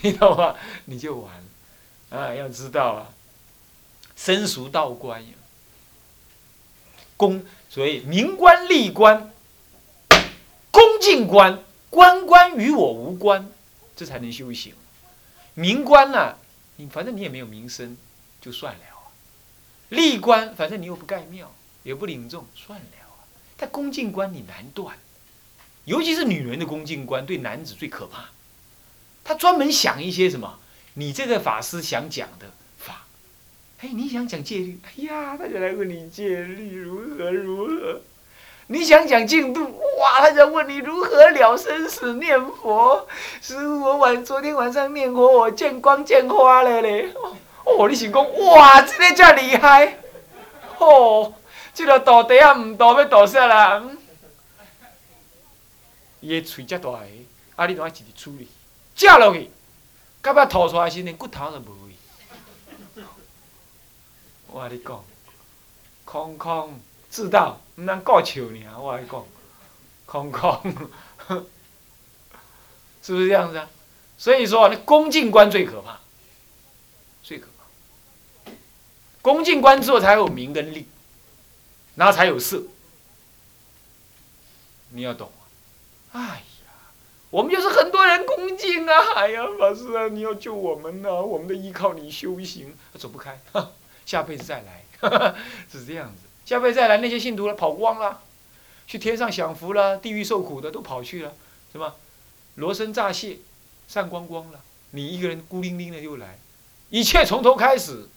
你懂吗？你就完了啊！要知道啊，生熟道观呀，恭所以明官利官，恭敬官，官官与我无关，这才能修行。明官呢，你反正你也没有名声，就算了啊；利官，反正你又不盖庙，也不领众，算了啊。但恭敬官你难断，尤其是女人的恭敬观对男子最可怕。他专门想一些什么？你这个法师想讲的法，哎，你想讲戒律，哎呀，他就来问你戒律如何如何。你想讲净度，哇，他就问你如何了生死念佛。师傅，我晚昨天晚上念佛，我见光见花了嘞。哦，你是讲哇，这个这厉害。哦，这个道底啊，唔道要道啥啦？伊个喙遮大个，啊，你都爱一直处理。食落去，到尾吐出来时，连骨头都无去。我跟你讲，空空知道，毋通顾笑尔。我跟你讲，空空，是不是这样子啊？所以说，那恭敬观最可怕，最可怕。恭敬观之后，才有名跟利，然后才有色。你要懂啊！哎。我们就是很多人恭敬啊！哎呀，法师啊，你要救我们呐！我们的依靠你修行，走不开，下辈子再来，是这样子。下辈子再来，那些信徒了跑光了，去天上享福了，地狱受苦的都跑去了，是吧？罗生乍泄，散光光了，你一个人孤零零的又来，一切从头开始，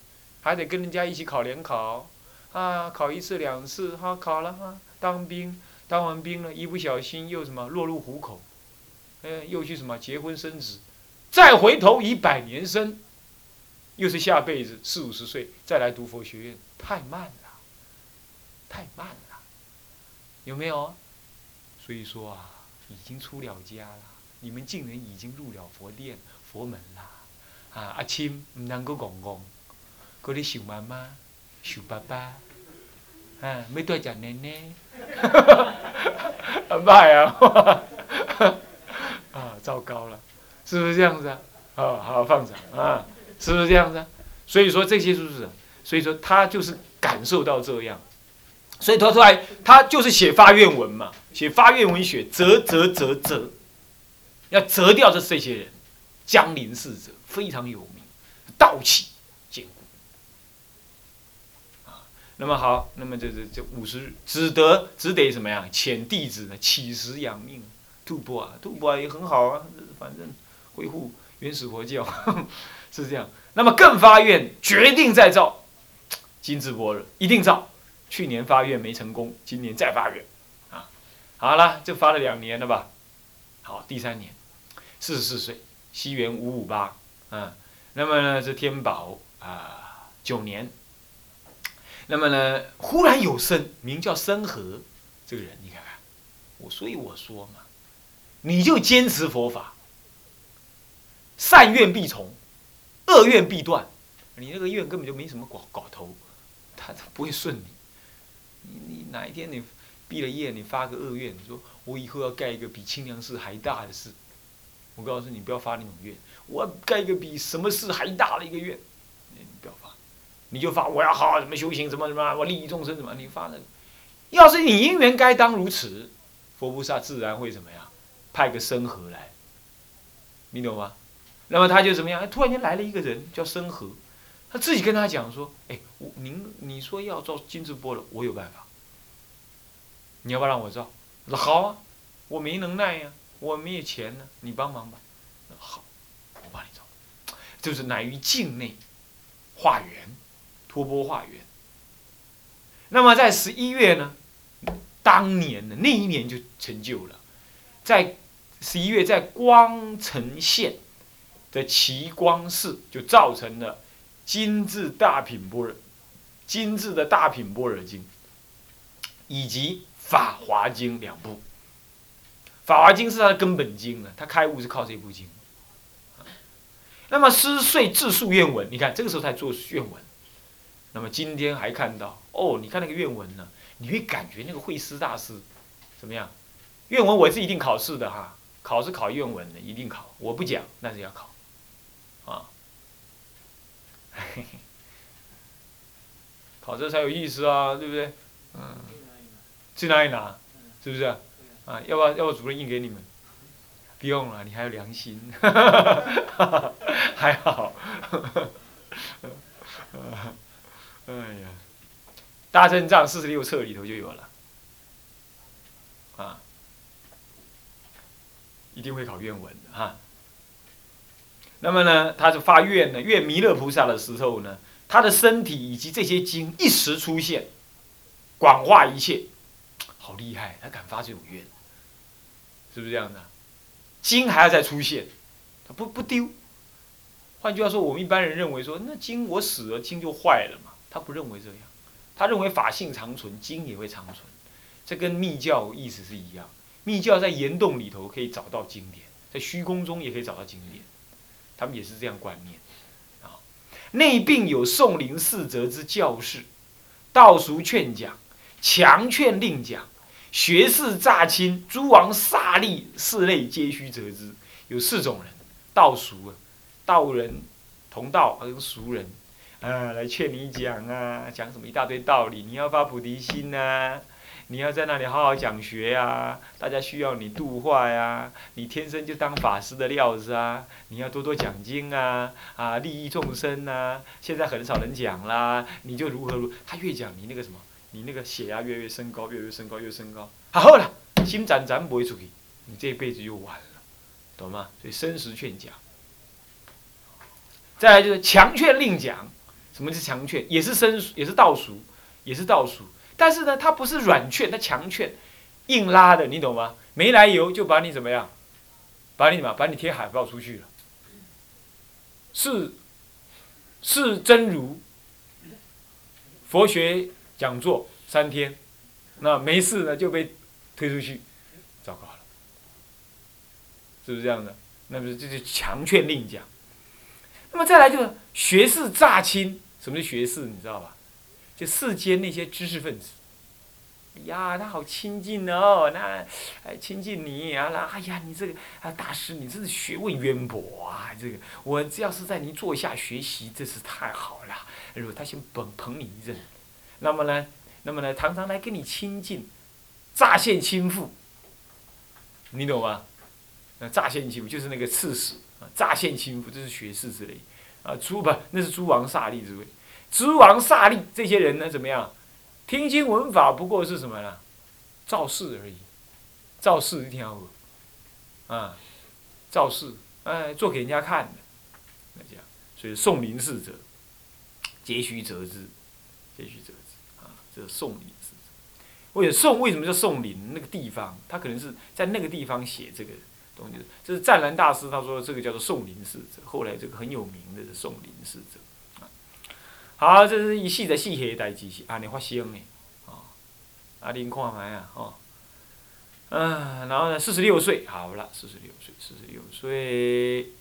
还得跟人家一起考联考，啊，考一次两次，哈，考了哈，当兵，当完兵了，一不小心又什么落入虎口。哎，又去什么结婚生子，再回头以百年生，又是下辈子四五十岁再来读佛学院，太慢了，太慢了，有没有？所以说啊，已经出了家了，你们竟然已经入了佛殿、佛门了！啊，阿亲唔能够讲讲，嗰啲想妈妈、想爸爸，啊，要多只奶奶，啊！糟糕了，是不是这样子啊？好好放着啊，是不是这样子啊？所以说这些是不是？所以说他就是感受到这样，所以他出来，他就是写发愿文嘛，写发愿文学，折折折折，要折掉这这些人，江陵四者非常有名，道气坚固啊。那么好，那么这这这五十只得只得什么呀？遣弟子呢，乞食养命。吐蕃啊，吐蕃也很好啊，反正恢复原始佛教 是这样。那么更发愿，决定再造金智般若，一定造。去年发愿没成功，今年再发愿啊。好了，就发了两年了吧。好，第三年，四十四岁，西元五五八啊。那么呢，是天宝啊九年。那么呢，忽然有生，名叫生和这个人，你看看我，所以我说嘛。你就坚持佛法，善愿必从，恶愿必断。你那个愿根本就没什么搞搞头，他不会顺你。你你哪一天你毕了业，你发个恶愿，你说我以后要盖一个比清凉寺还大的寺，我告诉你不要发那种愿。我要盖一个比什么寺还大的一个愿，你不要发，你就发我要好好怎么修行，怎么怎么我利益众生怎么？你发那个，要是你因缘该当如此，佛菩萨自然会怎么样？派个生和来，你懂吗？那么他就怎么样？突然间来了一个人叫生和，他自己跟他讲说：“哎，我您你说要造金智波了，我有办法。你要不要让我造？说好啊，我没能耐呀，我没有钱呢，你帮忙吧。好，我帮你造，就是乃于境内化缘，托钵化缘。那么在十一月呢，当年的那一年就成就了，在。十一月，在光城县的奇光寺，就造成了精致大品般若、精致的大品般若经，以及法华经两部。法华经是他的根本经啊，他开悟是靠这部经。那么师遂自述愿文，你看这个时候才做愿文。那么今天还看到哦，你看那个愿文呢，你会感觉那个慧师大师怎么样？愿文我是一定考试的哈。考是考愿文的，一定考。我不讲，但是要考。啊，考这才有意思啊，对不对？嗯，去哪里拿？是不是？啊，要不要要不要主任印给你们？不用了，你还有良心，还好。哎呀，大正藏四十六册里头就有了，啊，一定会考愿文的哈。那么呢，他就发愿呢，愿弥勒菩萨的时候呢，他的身体以及这些经一时出现，广化一切，好厉害，他敢发这种愿，是不是这样的？经还要再出现，他不不丢。换句话说，我们一般人认为说，那经我死了，经就坏了嘛。他不认为这样，他认为法性长存，经也会长存。这跟密教意思是一样。密教在岩洞里头可以找到经典，在虚空中也可以找到经典，他们也是这样观念。啊，内病有宋林四则之教士，道俗劝讲，强劝令讲，学士诈亲，诸王萨利四类皆须责之。有四种人，道俗啊。道人同道，还有俗人，啊，来劝你讲啊，讲什么一大堆道理。你要发菩提心呐，你要在那里好好讲学呀，大家需要你度化呀。你天生就当法师的料子啊，你要多多讲经啊，啊，利益众生呐。现在很少人讲啦，你就如何如，他越讲你那个什么，你那个血压越越升高，越越升高，越升高。好了，心斩斩不会出去，你这一辈子又完了，懂吗？所以生时劝讲。再来就是强劝令讲，什么是强劝？也是生，也是倒数，也是倒数。但是呢，他不是软劝，他强劝，硬拉的，你懂吗？没来由就把你怎么样？把你什么，把你贴海报出去了。是，是真如佛学讲座三天，那没事呢就被推出去，糟糕了，是不是这样的？那么这就强劝令讲。那么再来就是学士诈亲，什么是学士？你知道吧？就世间那些知识分子，呀，他好亲近哦，那哎亲近你啊，那哎呀，你这个啊大师，你真是学问渊博啊！这个我只要是在您座下学习，真是太好了。如果他先捧捧你一阵，那么呢，那么呢，常常来跟你亲近，乍现亲附，你懂吗？那乍现亲附就是那个刺史。乍现亲夫，这是学士之类，啊，诸不那是诸王萨利之位，诸王萨利这些人呢怎么样？听经闻法不过是什么呢？造势而已，造势一定要，啊，造势，哎，做给人家看的，那这样，所以送灵侍者，皆须责之，皆须责之，啊，这是送灵侍者。为送为什么叫送灵？那个地方，他可能是在那个地方写这个。东西，这是湛蓝大师他说这个叫做宋林侍者，后来这个很有名的是宋林侍者，好，这是一系的细黑代机器，啊，你发生的，啊，啊，您看麦啊，哦，嗯，然后呢，四十六岁，好了，四十六岁，四十六岁，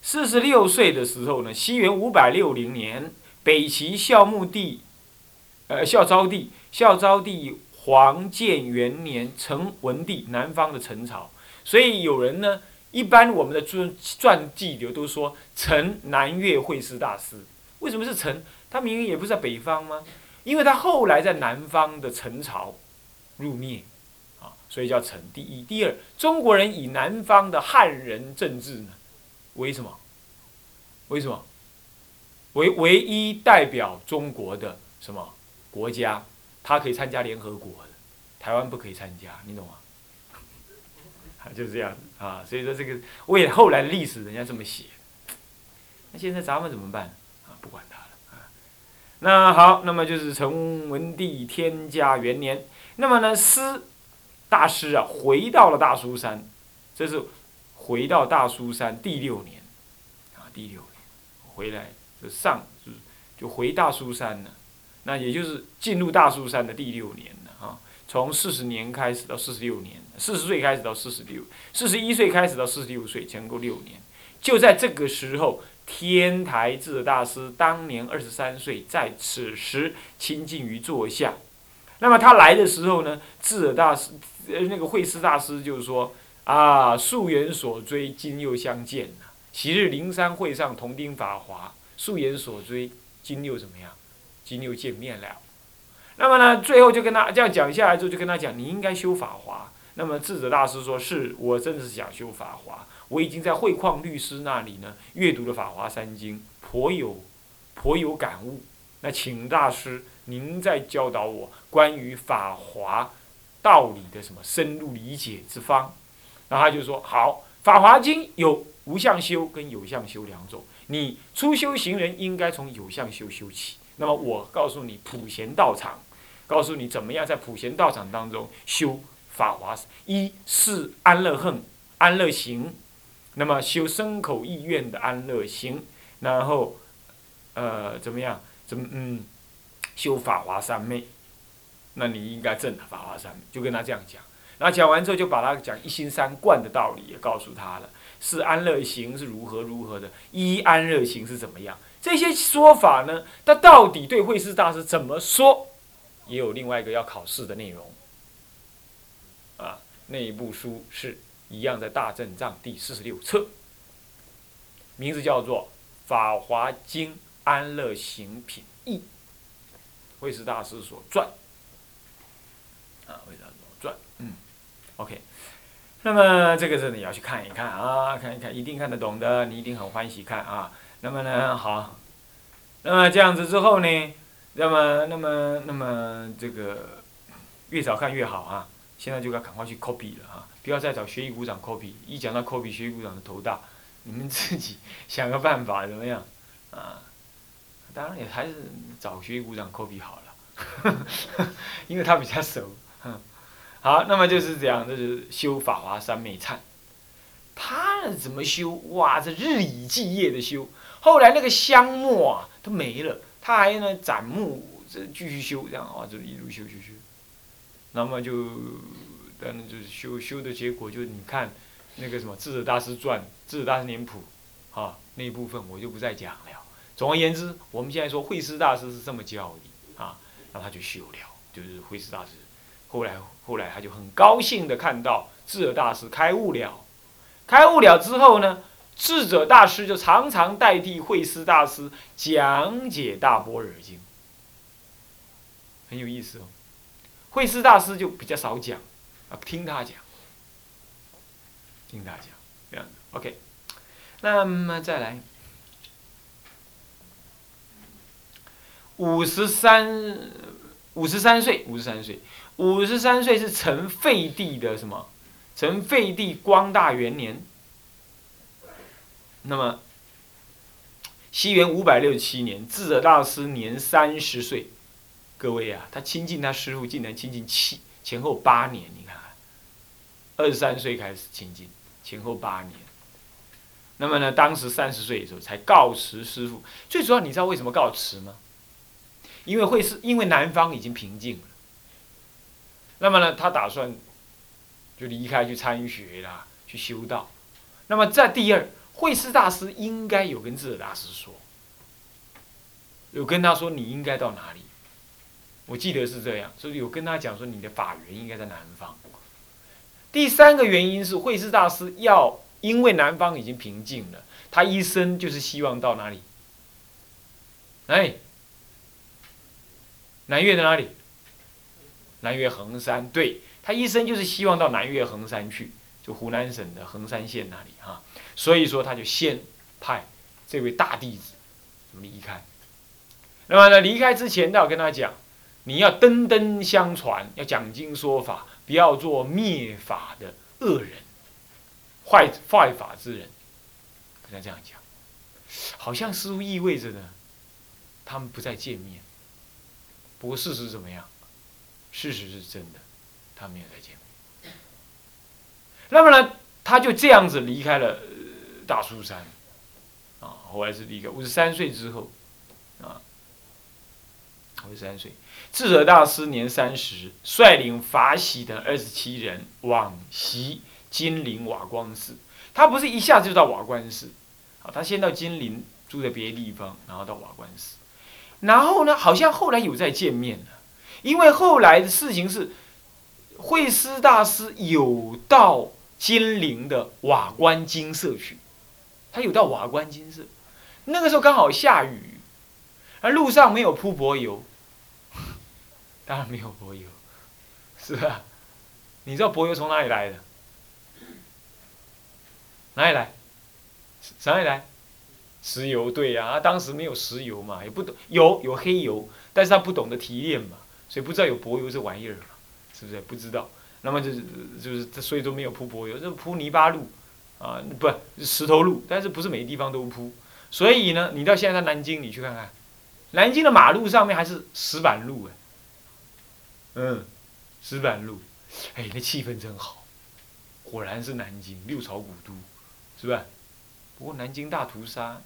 四十六岁的时候呢，西元五百六零年，北齐孝穆帝，呃，孝昭帝，孝昭帝。黄建元年，陈文帝，南方的陈朝，所以有人呢，一般我们的传传记流都说陈南岳会师大师。为什么是陈？他明明也不是在北方吗？因为他后来在南方的陈朝入灭，啊，所以叫陈。第一，第二，中国人以南方的汉人政治呢，为什么？为什么？为唯一代表中国的什么国家？他可以参加联合国的，台湾不可以参加，你懂吗？啊就是这样啊，所以说这个为后来历史，人家这么写。那现在咱们怎么办啊？不管他了啊。那好，那么就是成文帝天嘉元年，那么呢，师大师啊，回到了大苏山，这是回到大苏山第六年啊，第六年回来就上就就回大苏山了。那也就是进入大苏山的第六年，从四十年开始到四十六年，四十岁开始到四十六，四十一岁开始到四十六岁，前后六年。就在这个时候，天台智大师当年二十三岁，在此时亲近于座下。那么他来的时候呢，智大师呃那个慧师大师就是说，啊，溯源所追，今又相见昔日灵山会上同听法华，溯源所追，今又怎么样？今又见面了。那么呢，最后就跟他这样讲下来之后，就跟他讲，你应该修法华。那么智者大师说：“是我真的是想修法华，我已经在慧旷律师那里呢阅读了法华三经，颇有颇有感悟。那请大师您再教导我关于法华道理的什么深入理解之方。”然后他就说：“好，法华经有无相修跟有相修两种，你初修行人应该从有相修修起。那么我告诉你普贤道场，告诉你怎么样在普贤道场当中修。”法华一是安乐恨安乐行，那么修身口意愿的安乐行，然后，呃，怎么样？怎么嗯？修法华三昧，那你应该证法华三昧，就跟他这样讲。然后讲完之后，就把他讲一心三观的道理也告诉他了。是安乐行是如何如何的，一安乐行是怎么样？这些说法呢？他到底对慧师大师怎么说？也有另外一个要考试的内容。啊，那一部书是一样，在大正藏第四十六册，名字叫做《法华经安乐行品译》，慧师大师所撰。啊，慧师大师所撰，嗯，OK。那么这个是你要去看一看啊，看一看，一定看得懂的，你一定很欢喜看啊。那么呢，好，那么这样子之后呢，那么那么那么这个越早看越好啊。现在就要赶快去 copy 了啊，不要再找学艺股长 copy。一讲到 copy，学艺股长的头大，你们自己想个办法怎么样？啊，当然也还是找学艺股长 copy 好了，因为他比较熟。好，那么就是这样，就是修法华三昧忏。他怎么修？哇，这日以继夜的修。后来那个香墨啊都没了，他还呢斩木，这继续修，这样啊，就一路修修修。那么就，当然就是修修的结果，就是你看那个什么《智者大师传》《智者大师年谱》，啊那一部分我就不再讲了。总而言之，我们现在说慧师大师是这么教的啊，那他就修了，就是慧师大师。后来后来他就很高兴的看到智者大师开悟了，开悟了之后呢，智者大师就常常代替慧师大师讲解《大般若经》，很有意思哦。慧师大师就比较少讲，啊，听他讲，听他讲，这样子，OK。那么再来，五十三，五十三岁，五十三岁，五十三岁是成废帝的什么？成废帝光大元年。那么，西元五百六十七年，智者大师年三十岁。各位啊，他亲近他师傅，竟然亲近七前后八年，你看，二十三岁开始亲近，前后八年。那么呢，当时三十岁的时候才告辞师傅。最主要，你知道为什么告辞吗？因为会是因为南方已经平静了。那么呢，他打算就离开去参学啦，去修道。那么在第二，慧师大师应该有跟智者大师说，有跟他说你应该到哪里。我记得是这样，所以有跟他讲说，你的法源应该在南方。第三个原因是慧师大师要，因为南方已经平静了，他一生就是希望到哪里？哎，南岳在哪里？南岳衡山，对他一生就是希望到南岳衡山去，就湖南省的衡山县那里哈。所以说他就先派这位大弟子离开。那么呢，离开之前，要跟他讲。你要登登相传，要讲经说法，不要做灭法的恶人，坏坏法之人。跟他这样讲，好像似乎意味着呢，他们不再见面。不过事实怎么样？事实是真的，他们没有再见。那么呢，他就这样子离开了大苏山，啊，后来是离开五十三岁之后，啊。五十三岁，智者大师年三十，率领法喜等二十七人往西金陵瓦光寺。他不是一下子就到瓦光寺，啊，他先到金陵住在别的地方，然后到瓦光寺。然后呢，好像后来有再见面了，因为后来的事情是，慧师大师有到金陵的瓦官金色去，他有到瓦官金色，那个时候刚好下雨，而路上没有铺柏油，当然没有柏油，是吧？你知道柏油从哪里来的？哪里来？哪里来？石油对呀，啊，当时没有石油嘛，也不懂有有黑油，但是他不懂得提炼嘛，所以不知道有柏油这玩意儿嘛，是不是？不知道，那么就是就是所以都没有铺柏油，就铺泥巴路，啊，不石头路，但是不是每个地方都铺，所以呢，你到现在在南京，你去看看，南京的马路上面还是石板路哎，嗯，石板路，哎，那气氛真好，果然是南京六朝古都，是吧？不过南京大屠杀，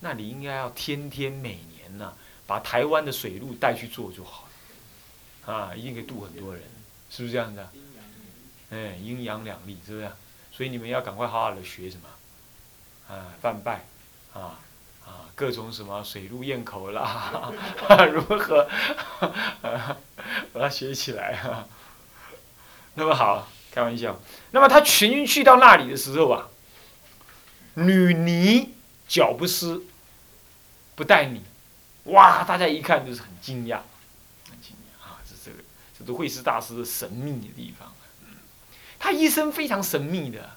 那你应该要天天每年呐，把台湾的水路带去做就好了，啊，一定可以渡很多人，是不是这样子？啊哎，阴阳两立，是不是？所以你们要赶快好好的学什么，啊，泛拜，啊啊，各种什么水路咽口啦，如何，把它学起来啊。那么好，开玩笑。那么他全军去到那里的时候啊。女尼脚不湿，不带你，哇！大家一看就是很惊讶，这个，这都会是大师的神秘的地方。他一生非常神秘的，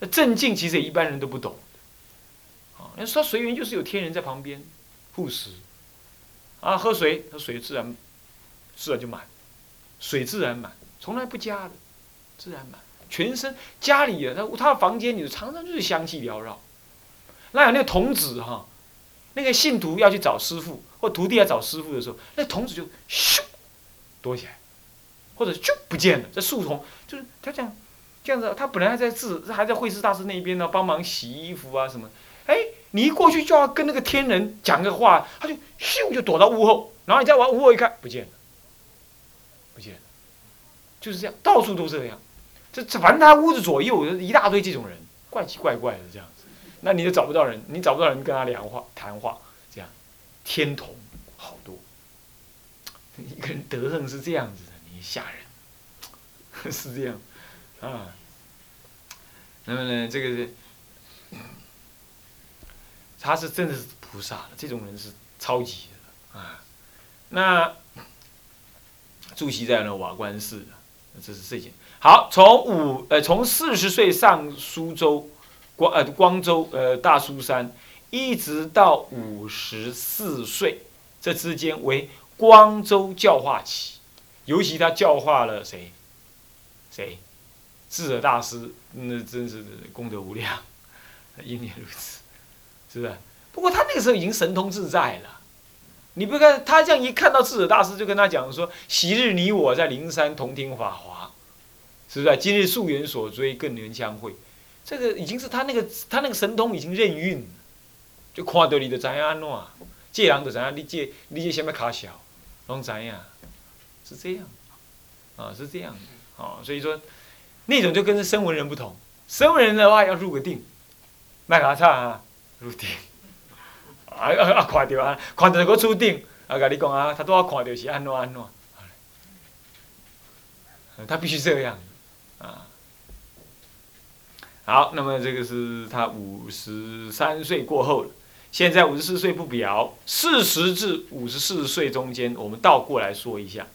那镇静其实一般人都不懂。啊，你说随缘就是有天人在旁边护持，啊，喝水，那水自然自然就满，水自然满，从来不加的，自然满。全身家里啊，他他的房间里常常就是香气缭绕。那有那个童子哈，那个信徒要去找师傅，或徒弟要找师傅的时候，那童子就咻躲起来，或者就不见了。这树丛就是他这样这样子，他本来还在治，还在慧师大师那边呢，帮忙洗衣服啊什么。哎，你一过去就要跟那个天人讲个话，他就咻就躲到屋后，然后你再往屋后一看，不见了，不见了，就是这样，到处都这样。这这反正他屋子左右一大堆这种人，怪奇怪怪的这样子，那你就找不到人，你找不到人跟他聊话谈话，这样，天童好多，一个人得恨是这样子的，你吓人，是这样，啊，那么呢，这个是，他是真的是菩萨，这种人是超级的啊，那住席在那瓦官寺，这是这件。好，从五呃，从四十岁上苏州，光呃光州呃大苏山，一直到五十四岁，这之间为光州教化起，尤其他教化了谁？谁？智者大师，那真是功德无量，因也如此，是不是？不过他那个时候已经神通自在了，你不看他这样一看到智者大师，就跟他讲说：昔日你我在灵山同听法华。是不是？今日溯源所追，更能相会。这个已经是他那个他那个神通已经任运，就看到你就知影安怎，借人就知影你借你借什么卡小，拢知影，是这样，啊是这样。的，啊所以说那种就跟声闻人不同，声闻人的话要入个定，麦卡差啊入定，啊啊啊看到啊看到个出定，啊甲你讲啊，他都要看到是安怎安怎，他必须这样。啊，好，那么这个是他五十三岁过后了，现在五十四岁不表，四十至五十四岁中间，我们倒过来说一下，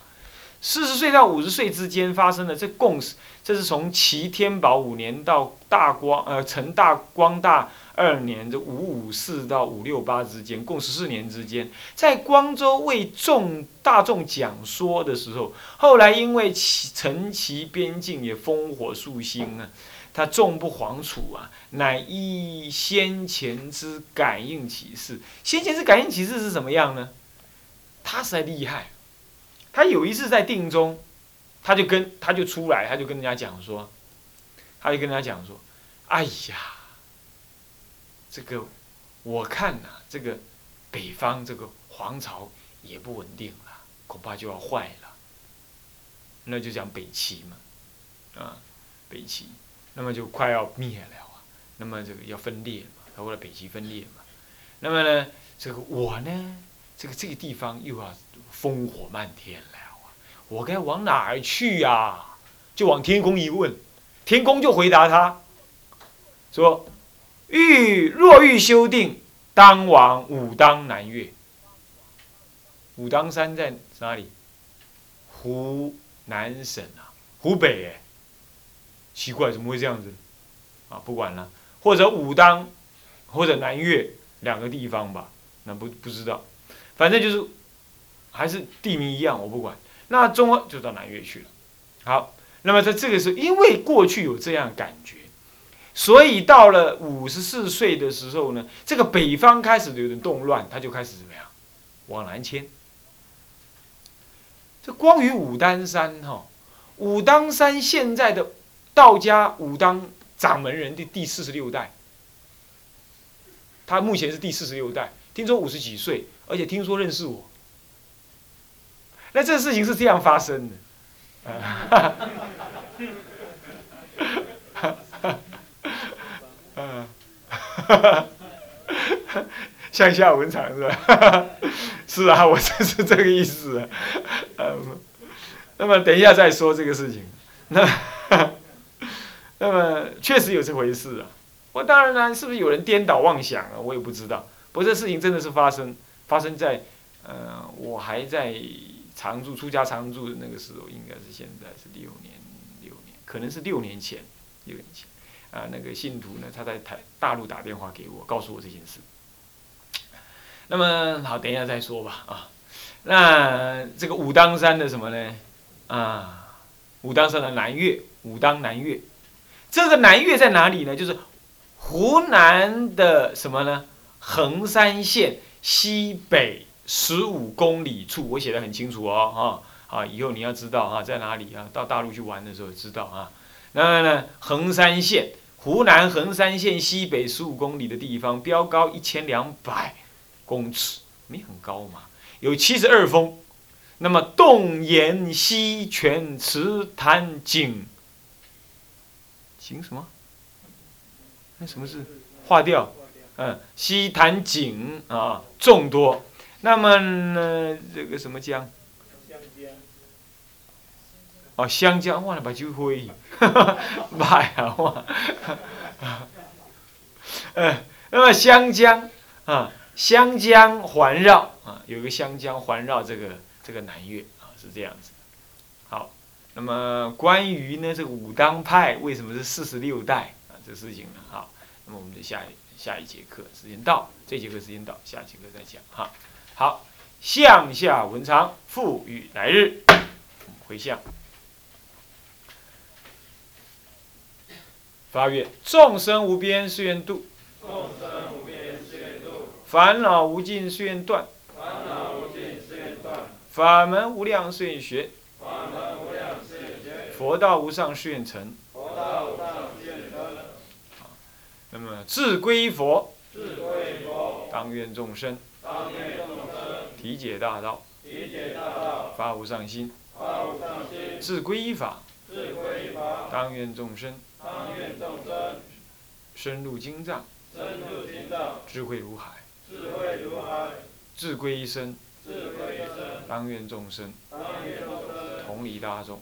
四十岁到五十岁之间发生的这共，这是从齐天宝五年到大光呃成大光大。二年，这五五四到五六八之间，共十四年之间，在光州为众大众讲说的时候，后来因为齐陈其边境也烽火肃心啊，他众不惶楚啊，乃依先前之感应启示。先前之感应启示是什么样呢？他实在厉害，他有一次在定中，他就跟他就出来，他就跟人家讲说，他就跟人家讲说，哎呀。这个我看呐，这个北方这个皇朝也不稳定了，恐怕就要坏了。那就讲北齐嘛，啊，北齐，那么就快要灭了啊。那么这个要分裂嘛，他为了北齐分裂嘛。那么呢，这个我呢，这个这个地方又要烽火漫天了啊，我该往哪儿去呀？就往天空一问，天宫就回答他说：“欲若欲修定，当往武当南岳。武当山在哪里？湖南省啊，湖北哎，奇怪，怎么会这样子？啊，不管了，或者武当，或者南岳两个地方吧，那不不知道，反正就是还是地名一样，我不管。那中就到南岳去了。好。”那么在这个时候，因为过去有这样感觉，所以到了五十四岁的时候呢，这个北方开始有点动乱，他就开始怎么样，往南迁。这关于武当山哈，武当山现在的道家武当掌门人的第四十六代，他目前是第四十六代，听说五十几岁，而且听说认识我。那这个事情是这样发生的。哈，嗯，向下文长是吧？是啊，我就是这个意思。嗯，那么等一下再说这个事情。那，那么确实有这回事啊。我当然呢，是不是有人颠倒妄想啊？我也不知道。不过这事情真的是发生，发生在，呃，我还在。常住出家常住的那个时候，应该是现在是六年，六年，可能是六年前，六年前，啊，那个信徒呢，他在台大陆打电话给我，告诉我这件事。那么好，等一下再说吧，啊，那这个武当山的什么呢？啊，武当山的南岳，武当南岳，这个南岳在哪里呢？就是湖南的什么呢？衡山县西北。十五公里处，我写的很清楚哦，哈，啊，以后你要知道啊，在哪里啊？到大陆去玩的时候知道啊。那么呢，衡山县，湖南衡山县西北十五公里的地方，标高一千两百公尺，没很高嘛，有七十二峰。那么洞岩溪泉池潭井，井什么？那什么是化掉？嗯，溪潭井啊，众多。那么呢，这个什么江？哦，湘江，忘了把酒喝，妈呀，哇！嗯，那么湘江啊，湘江环绕啊，有个湘江环绕这个这个南岳啊，是这样子。好，那么关于呢这个武当派为什么是四十六代啊，这事情呢，好，那么我们就下下一节课时间到，这节课时间到，下节课再讲哈。好，向下文长，复与来日，回向，发愿众生无边誓愿度，众生无边誓愿度，烦恼无尽誓愿断，烦恼无尽誓愿断，法门无量誓愿学，法门无量誓愿学，佛道无上誓愿成，佛道无上誓愿成。好，那么自归佛，自归佛，当愿众生，当愿众。体解大道，发无上心，自归依法，当愿众生，深入经藏，智慧如海，自归一生，当愿众生，同理大众，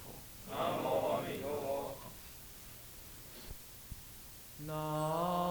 南